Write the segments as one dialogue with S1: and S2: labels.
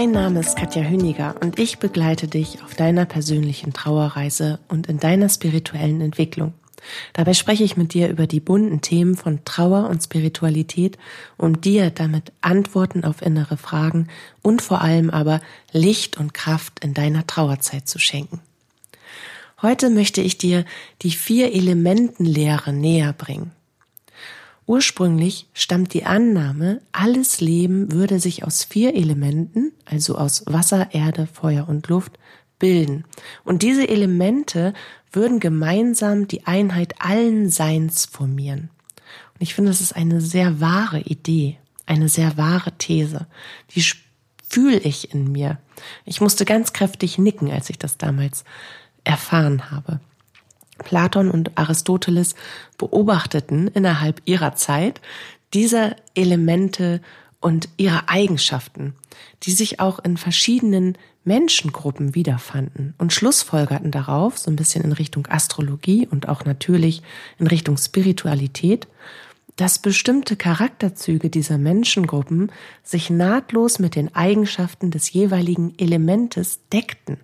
S1: Mein Name ist Katja Hüniger und ich begleite dich auf deiner persönlichen Trauerreise und in deiner spirituellen Entwicklung. Dabei spreche ich mit dir über die bunten Themen von Trauer und Spiritualität, um dir damit Antworten auf innere Fragen und vor allem aber Licht und Kraft in deiner Trauerzeit zu schenken. Heute möchte ich dir die vier Elementenlehre näher bringen. Ursprünglich stammt die Annahme, alles Leben würde sich aus vier Elementen, also aus Wasser, Erde, Feuer und Luft, bilden. Und diese Elemente würden gemeinsam die Einheit allen Seins formieren. Und ich finde, das ist eine sehr wahre Idee, eine sehr wahre These. Die fühle ich in mir. Ich musste ganz kräftig nicken, als ich das damals erfahren habe. Platon und Aristoteles beobachteten innerhalb ihrer Zeit diese Elemente und ihre Eigenschaften, die sich auch in verschiedenen Menschengruppen wiederfanden und schlussfolgerten darauf, so ein bisschen in Richtung Astrologie und auch natürlich in Richtung Spiritualität, dass bestimmte Charakterzüge dieser Menschengruppen sich nahtlos mit den Eigenschaften des jeweiligen Elementes deckten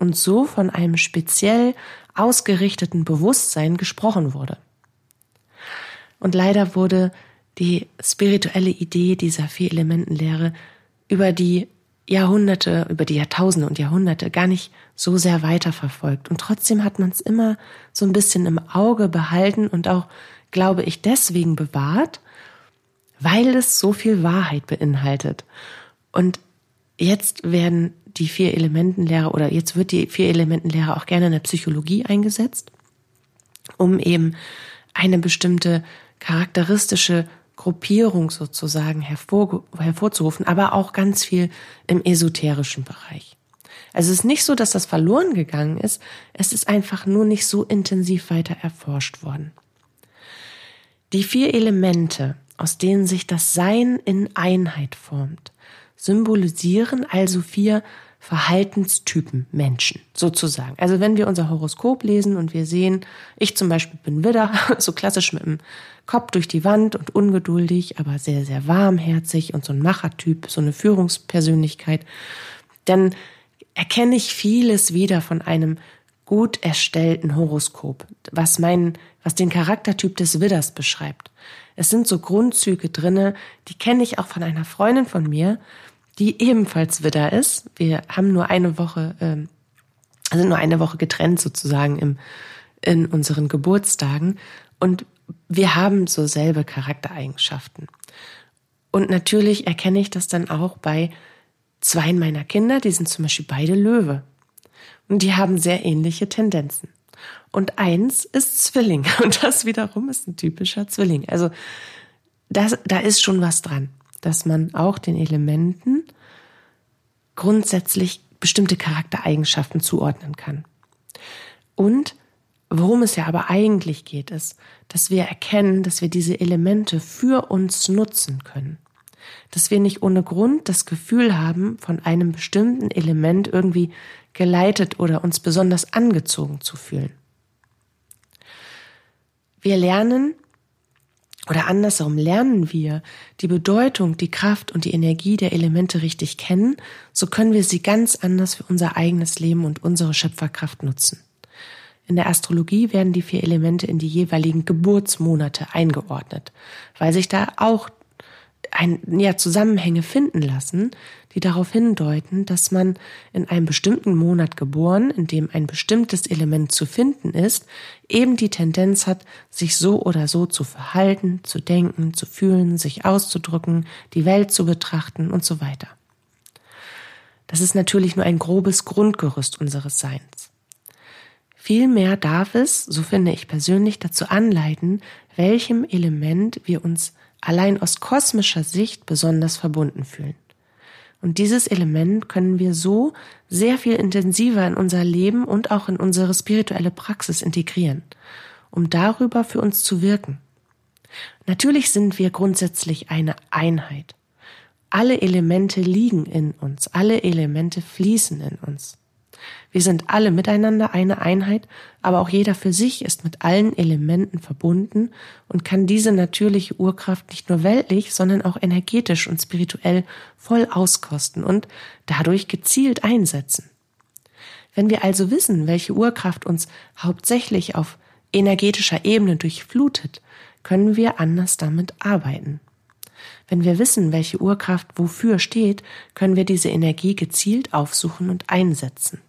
S1: und so von einem speziell ausgerichteten Bewusstsein gesprochen wurde. Und leider wurde die spirituelle Idee dieser vier Elementenlehre über die Jahrhunderte, über die Jahrtausende und Jahrhunderte gar nicht so sehr weiterverfolgt. Und trotzdem hat man es immer so ein bisschen im Auge behalten und auch, glaube ich, deswegen bewahrt, weil es so viel Wahrheit beinhaltet. Und jetzt werden die vier Elementenlehre oder jetzt wird die vier Elementenlehre auch gerne in der Psychologie eingesetzt, um eben eine bestimmte charakteristische Gruppierung sozusagen hervor, hervorzurufen, aber auch ganz viel im esoterischen Bereich. Also es ist nicht so, dass das verloren gegangen ist, es ist einfach nur nicht so intensiv weiter erforscht worden. Die vier Elemente, aus denen sich das Sein in Einheit formt, symbolisieren also vier Verhaltenstypen Menschen, sozusagen. Also wenn wir unser Horoskop lesen und wir sehen, ich zum Beispiel bin Widder, so klassisch mit dem Kopf durch die Wand und ungeduldig, aber sehr, sehr warmherzig und so ein Machertyp, so eine Führungspersönlichkeit, dann erkenne ich vieles wieder von einem gut erstellten Horoskop, was meinen, was den Charaktertyp des Widders beschreibt. Es sind so Grundzüge drinne, die kenne ich auch von einer Freundin von mir, die ebenfalls Widder ist. Wir haben nur eine Woche, ähm, also nur eine Woche getrennt sozusagen im, in unseren Geburtstagen und wir haben so selbe Charaktereigenschaften. Und natürlich erkenne ich das dann auch bei zwei meiner Kinder, die sind zum Beispiel beide Löwe. Und die haben sehr ähnliche Tendenzen. Und eins ist Zwilling. Und das wiederum ist ein typischer Zwilling. Also das, da ist schon was dran dass man auch den Elementen grundsätzlich bestimmte Charaktereigenschaften zuordnen kann. Und worum es ja aber eigentlich geht, ist, dass wir erkennen, dass wir diese Elemente für uns nutzen können. Dass wir nicht ohne Grund das Gefühl haben, von einem bestimmten Element irgendwie geleitet oder uns besonders angezogen zu fühlen. Wir lernen, oder andersherum lernen wir die Bedeutung, die Kraft und die Energie der Elemente richtig kennen, so können wir sie ganz anders für unser eigenes Leben und unsere Schöpferkraft nutzen. In der Astrologie werden die vier Elemente in die jeweiligen Geburtsmonate eingeordnet, weil sich da auch ein, ja, Zusammenhänge finden lassen, die darauf hindeuten, dass man in einem bestimmten Monat geboren, in dem ein bestimmtes Element zu finden ist, eben die Tendenz hat, sich so oder so zu verhalten, zu denken, zu fühlen, sich auszudrücken, die Welt zu betrachten und so weiter. Das ist natürlich nur ein grobes Grundgerüst unseres Seins. Vielmehr darf es, so finde ich persönlich, dazu anleiten, welchem Element wir uns allein aus kosmischer Sicht besonders verbunden fühlen. Und dieses Element können wir so sehr viel intensiver in unser Leben und auch in unsere spirituelle Praxis integrieren, um darüber für uns zu wirken. Natürlich sind wir grundsätzlich eine Einheit. Alle Elemente liegen in uns, alle Elemente fließen in uns. Wir sind alle miteinander eine Einheit, aber auch jeder für sich ist mit allen Elementen verbunden und kann diese natürliche Urkraft nicht nur weltlich, sondern auch energetisch und spirituell voll auskosten und dadurch gezielt einsetzen. Wenn wir also wissen, welche Urkraft uns hauptsächlich auf energetischer Ebene durchflutet, können wir anders damit arbeiten. Wenn wir wissen, welche Urkraft wofür steht, können wir diese Energie gezielt aufsuchen und einsetzen.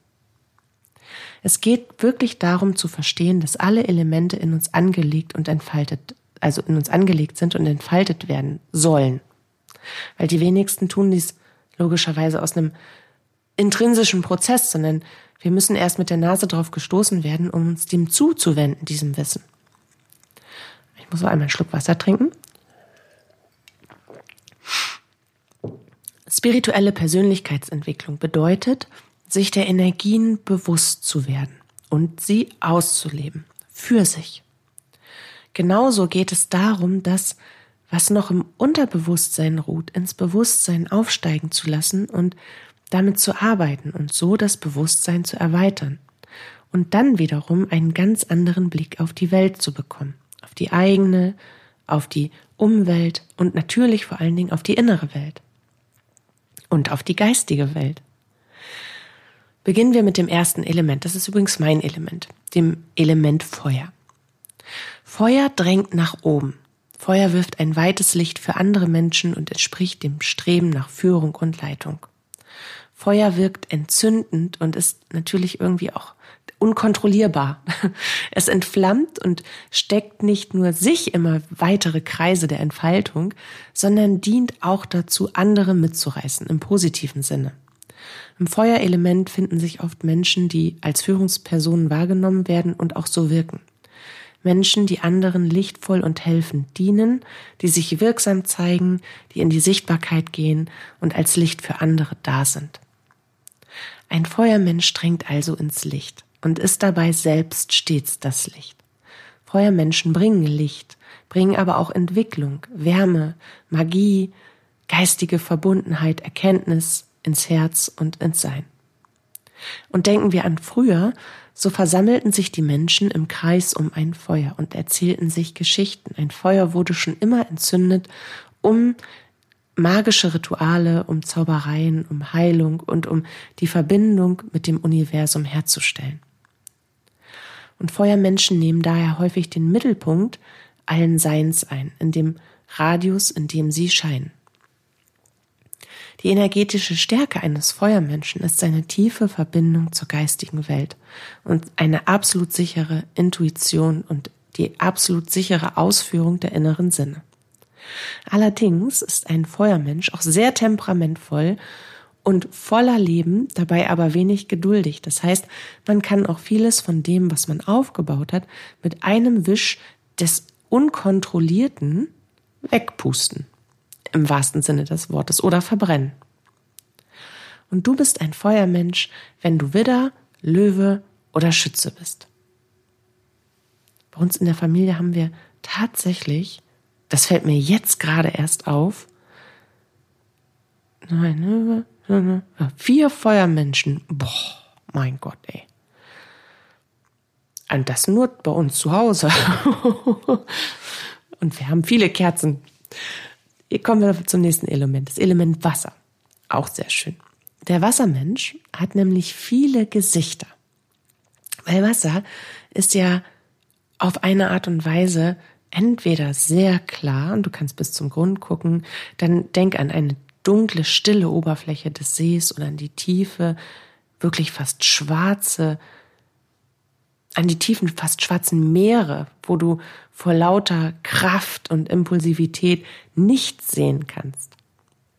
S1: Es geht wirklich darum zu verstehen, dass alle Elemente in uns angelegt und entfaltet, also in uns angelegt sind und entfaltet werden sollen. Weil die wenigsten tun dies logischerweise aus einem intrinsischen Prozess, sondern wir müssen erst mit der Nase drauf gestoßen werden, um uns dem zuzuwenden, diesem Wissen. Ich muss mal einmal einen Schluck Wasser trinken. Spirituelle Persönlichkeitsentwicklung bedeutet, sich der Energien bewusst zu werden und sie auszuleben für sich. Genauso geht es darum, das, was noch im Unterbewusstsein ruht, ins Bewusstsein aufsteigen zu lassen und damit zu arbeiten und so das Bewusstsein zu erweitern und dann wiederum einen ganz anderen Blick auf die Welt zu bekommen, auf die eigene, auf die Umwelt und natürlich vor allen Dingen auf die innere Welt und auf die geistige Welt. Beginnen wir mit dem ersten Element. Das ist übrigens mein Element, dem Element Feuer. Feuer drängt nach oben. Feuer wirft ein weites Licht für andere Menschen und entspricht dem Streben nach Führung und Leitung. Feuer wirkt entzündend und ist natürlich irgendwie auch unkontrollierbar. Es entflammt und steckt nicht nur sich immer weitere Kreise der Entfaltung, sondern dient auch dazu, andere mitzureißen im positiven Sinne. Im Feuerelement finden sich oft Menschen, die als Führungspersonen wahrgenommen werden und auch so wirken. Menschen, die anderen lichtvoll und helfend dienen, die sich wirksam zeigen, die in die Sichtbarkeit gehen und als Licht für andere da sind. Ein Feuermensch drängt also ins Licht und ist dabei selbst stets das Licht. Feuermenschen bringen Licht, bringen aber auch Entwicklung, Wärme, Magie, geistige Verbundenheit, Erkenntnis, ins Herz und ins Sein. Und denken wir an früher, so versammelten sich die Menschen im Kreis um ein Feuer und erzählten sich Geschichten. Ein Feuer wurde schon immer entzündet, um magische Rituale, um Zaubereien, um Heilung und um die Verbindung mit dem Universum herzustellen. Und Feuermenschen nehmen daher häufig den Mittelpunkt allen Seins ein, in dem Radius, in dem sie scheinen. Die energetische Stärke eines Feuermenschen ist seine tiefe Verbindung zur geistigen Welt und eine absolut sichere Intuition und die absolut sichere Ausführung der inneren Sinne. Allerdings ist ein Feuermensch auch sehr temperamentvoll und voller Leben, dabei aber wenig geduldig. Das heißt, man kann auch vieles von dem, was man aufgebaut hat, mit einem Wisch des Unkontrollierten wegpusten im wahrsten Sinne des Wortes, oder verbrennen. Und du bist ein Feuermensch, wenn du Widder, Löwe oder Schütze bist. Bei uns in der Familie haben wir tatsächlich, das fällt mir jetzt gerade erst auf, nein, vier Feuermenschen. Boah, mein Gott, ey. Und das nur bei uns zu Hause. Und wir haben viele Kerzen. Hier kommen wir zum nächsten Element, das Element Wasser. Auch sehr schön. Der Wassermensch hat nämlich viele Gesichter. Weil Wasser ist ja auf eine Art und Weise entweder sehr klar und du kannst bis zum Grund gucken, dann denk an eine dunkle, stille Oberfläche des Sees oder an die tiefe, wirklich fast schwarze an die tiefen, fast schwarzen Meere, wo du vor lauter Kraft und Impulsivität nichts sehen kannst.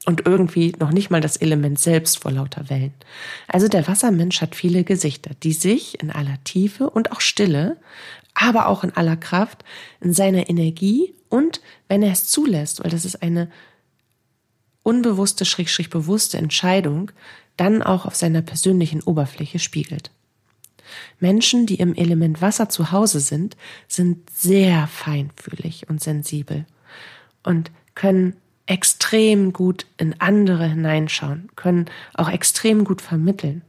S1: Und irgendwie noch nicht mal das Element selbst vor lauter Wellen. Also der Wassermensch hat viele Gesichter, die sich in aller Tiefe und auch Stille, aber auch in aller Kraft, in seiner Energie und, wenn er es zulässt, weil das ist eine unbewusste, schrägstrich bewusste Entscheidung dann auch auf seiner persönlichen Oberfläche spiegelt. Menschen, die im Element Wasser zu Hause sind, sind sehr feinfühlig und sensibel und können extrem gut in andere hineinschauen, können auch extrem gut vermitteln.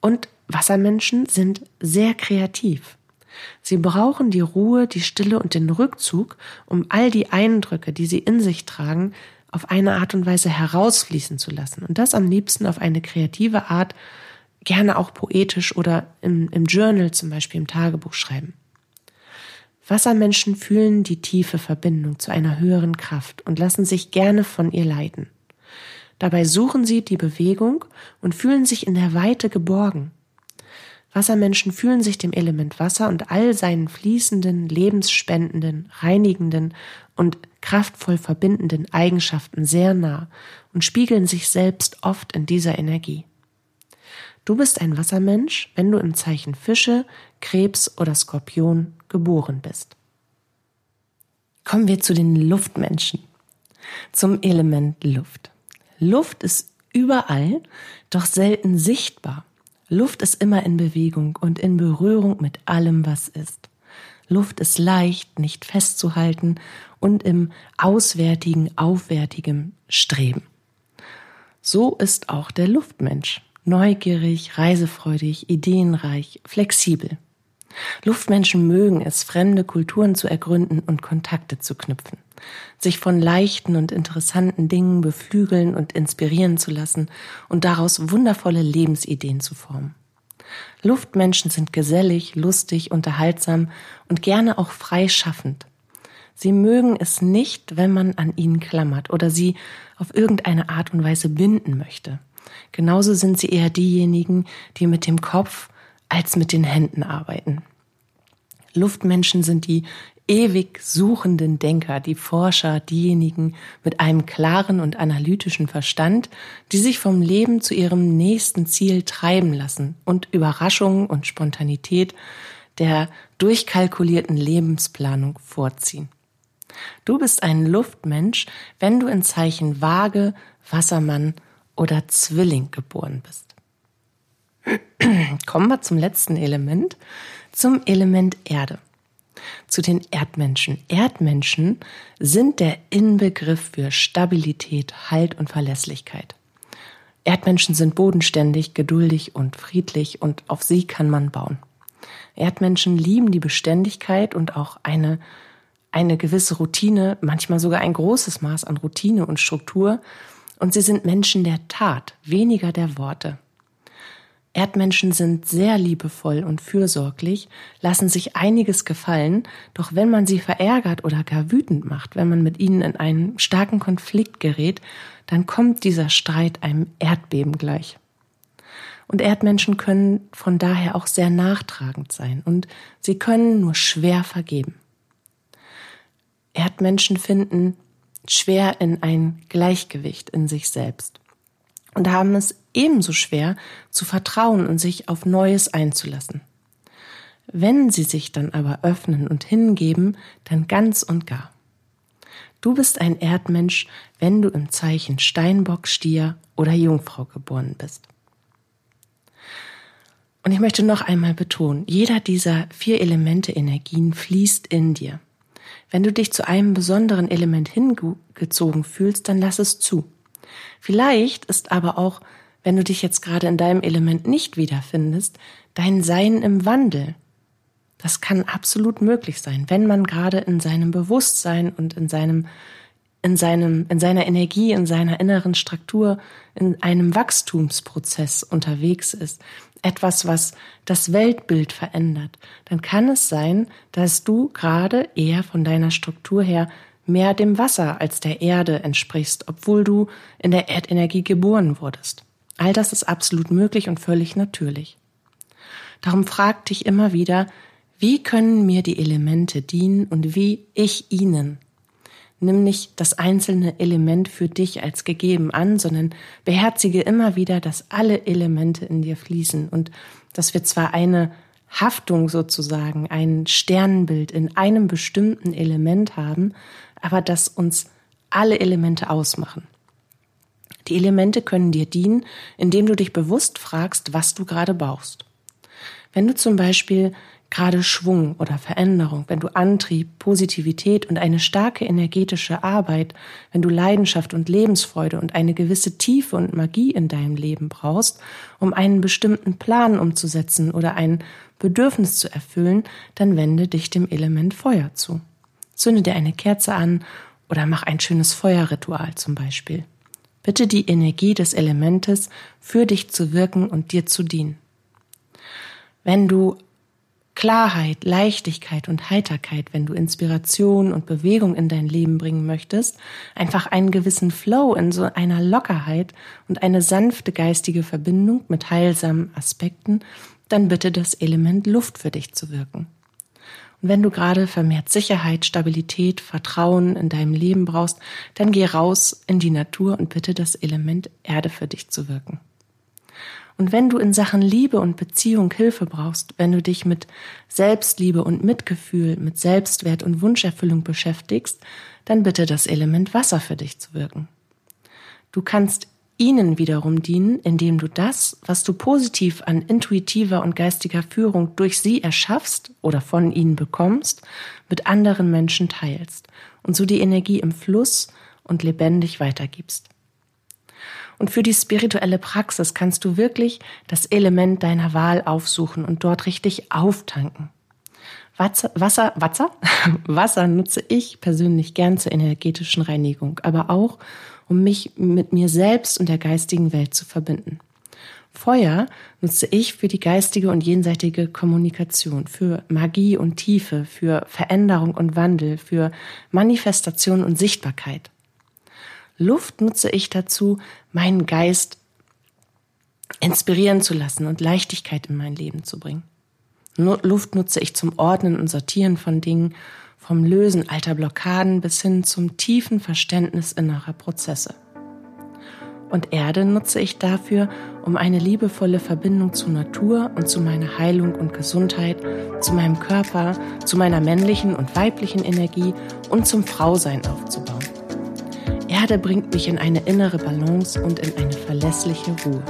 S1: Und Wassermenschen sind sehr kreativ. Sie brauchen die Ruhe, die Stille und den Rückzug, um all die Eindrücke, die sie in sich tragen, auf eine Art und Weise herausfließen zu lassen. Und das am liebsten auf eine kreative Art, gerne auch poetisch oder im, im Journal zum Beispiel im Tagebuch schreiben. Wassermenschen fühlen die tiefe Verbindung zu einer höheren Kraft und lassen sich gerne von ihr leiten. Dabei suchen sie die Bewegung und fühlen sich in der Weite geborgen. Wassermenschen fühlen sich dem Element Wasser und all seinen fließenden, lebensspendenden, reinigenden und kraftvoll verbindenden Eigenschaften sehr nah und spiegeln sich selbst oft in dieser Energie. Du bist ein Wassermensch, wenn du im Zeichen Fische, Krebs oder Skorpion geboren bist. Kommen wir zu den Luftmenschen, zum Element Luft. Luft ist überall, doch selten sichtbar. Luft ist immer in Bewegung und in Berührung mit allem, was ist. Luft ist leicht, nicht festzuhalten und im auswärtigen, aufwärtigen Streben. So ist auch der Luftmensch. Neugierig, reisefreudig, ideenreich, flexibel. Luftmenschen mögen es, fremde Kulturen zu ergründen und Kontakte zu knüpfen, sich von leichten und interessanten Dingen beflügeln und inspirieren zu lassen und daraus wundervolle Lebensideen zu formen. Luftmenschen sind gesellig, lustig, unterhaltsam und gerne auch freischaffend. Sie mögen es nicht, wenn man an ihnen klammert oder sie auf irgendeine Art und Weise binden möchte. Genauso sind sie eher diejenigen, die mit dem Kopf als mit den Händen arbeiten. Luftmenschen sind die ewig suchenden Denker, die Forscher, diejenigen mit einem klaren und analytischen Verstand, die sich vom Leben zu ihrem nächsten Ziel treiben lassen und Überraschungen und Spontanität der durchkalkulierten Lebensplanung vorziehen. Du bist ein Luftmensch, wenn du in Zeichen Waage, Wassermann oder Zwilling geboren bist. Kommen wir zum letzten Element, zum Element Erde. Zu den Erdmenschen. Erdmenschen sind der Inbegriff für Stabilität, Halt und Verlässlichkeit. Erdmenschen sind bodenständig, geduldig und friedlich und auf sie kann man bauen. Erdmenschen lieben die Beständigkeit und auch eine, eine gewisse Routine, manchmal sogar ein großes Maß an Routine und Struktur. Und sie sind Menschen der Tat, weniger der Worte. Erdmenschen sind sehr liebevoll und fürsorglich, lassen sich einiges gefallen, doch wenn man sie verärgert oder gar wütend macht, wenn man mit ihnen in einen starken Konflikt gerät, dann kommt dieser Streit einem Erdbeben gleich. Und Erdmenschen können von daher auch sehr nachtragend sein und sie können nur schwer vergeben. Erdmenschen finden schwer in ein Gleichgewicht in sich selbst und haben es ebenso schwer zu vertrauen und sich auf Neues einzulassen. Wenn sie sich dann aber öffnen und hingeben, dann ganz und gar. Du bist ein Erdmensch, wenn du im Zeichen Steinbock, Stier oder Jungfrau geboren bist. Und ich möchte noch einmal betonen, jeder dieser vier Elemente Energien fließt in dir. Wenn du dich zu einem besonderen Element hingezogen fühlst, dann lass es zu. Vielleicht ist aber auch, wenn du dich jetzt gerade in deinem Element nicht wiederfindest, dein Sein im Wandel. Das kann absolut möglich sein, wenn man gerade in seinem Bewusstsein und in seinem in seinem in seiner Energie, in seiner inneren Struktur, in einem Wachstumsprozess unterwegs ist, etwas, was das Weltbild verändert, dann kann es sein, dass du gerade eher von deiner Struktur her mehr dem Wasser als der Erde entsprichst, obwohl du in der Erdenergie geboren wurdest. All das ist absolut möglich und völlig natürlich. Darum frag dich immer wieder, wie können mir die Elemente dienen und wie ich ihnen. Nimm nicht das einzelne Element für dich als gegeben an, sondern beherzige immer wieder, dass alle Elemente in dir fließen und dass wir zwar eine Haftung sozusagen, ein Sternbild in einem bestimmten Element haben, aber dass uns alle Elemente ausmachen. Die Elemente können dir dienen, indem du dich bewusst fragst, was du gerade brauchst. Wenn du zum Beispiel gerade Schwung oder Veränderung, wenn du Antrieb, Positivität und eine starke energetische Arbeit, wenn du Leidenschaft und Lebensfreude und eine gewisse Tiefe und Magie in deinem Leben brauchst, um einen bestimmten Plan umzusetzen oder ein Bedürfnis zu erfüllen, dann wende dich dem Element Feuer zu. Zünde dir eine Kerze an oder mach ein schönes Feuerritual zum Beispiel. Bitte die Energie des Elementes für dich zu wirken und dir zu dienen. Wenn du Klarheit, Leichtigkeit und Heiterkeit, wenn du Inspiration und Bewegung in dein Leben bringen möchtest, einfach einen gewissen Flow in so einer Lockerheit und eine sanfte geistige Verbindung mit heilsamen Aspekten, dann bitte das Element Luft für dich zu wirken. Und wenn du gerade vermehrt Sicherheit, Stabilität, Vertrauen in deinem Leben brauchst, dann geh raus in die Natur und bitte das Element Erde für dich zu wirken. Und wenn du in Sachen Liebe und Beziehung Hilfe brauchst, wenn du dich mit Selbstliebe und Mitgefühl, mit Selbstwert und Wunscherfüllung beschäftigst, dann bitte das Element Wasser für dich zu wirken. Du kannst ihnen wiederum dienen, indem du das, was du positiv an intuitiver und geistiger Führung durch sie erschaffst oder von ihnen bekommst, mit anderen Menschen teilst und so die Energie im Fluss und lebendig weitergibst. Und für die spirituelle Praxis kannst du wirklich das Element deiner Wahl aufsuchen und dort richtig auftanken. Wasser, Wasser, Wasser, Wasser nutze ich persönlich gern zur energetischen Reinigung, aber auch, um mich mit mir selbst und der geistigen Welt zu verbinden. Feuer nutze ich für die geistige und jenseitige Kommunikation, für Magie und Tiefe, für Veränderung und Wandel, für Manifestation und Sichtbarkeit. Luft nutze ich dazu, meinen Geist inspirieren zu lassen und Leichtigkeit in mein Leben zu bringen. Luft nutze ich zum Ordnen und Sortieren von Dingen, vom Lösen alter Blockaden bis hin zum tiefen Verständnis innerer Prozesse. Und Erde nutze ich dafür, um eine liebevolle Verbindung zur Natur und zu meiner Heilung und Gesundheit, zu meinem Körper, zu meiner männlichen und weiblichen Energie und zum Frausein aufzubauen. Erde bringt mich in eine innere Balance und in eine verlässliche Ruhe.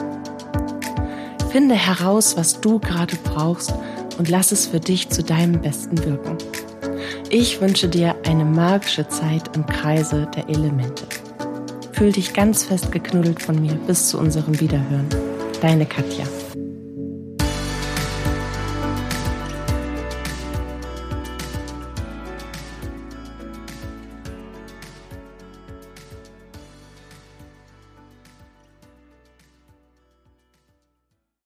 S1: Finde heraus, was du gerade brauchst und lass es für dich zu deinem Besten wirken. Ich wünsche dir eine magische Zeit im Kreise der Elemente. Fühl dich ganz fest geknuddelt von mir bis zu unserem Wiederhören. Deine Katja.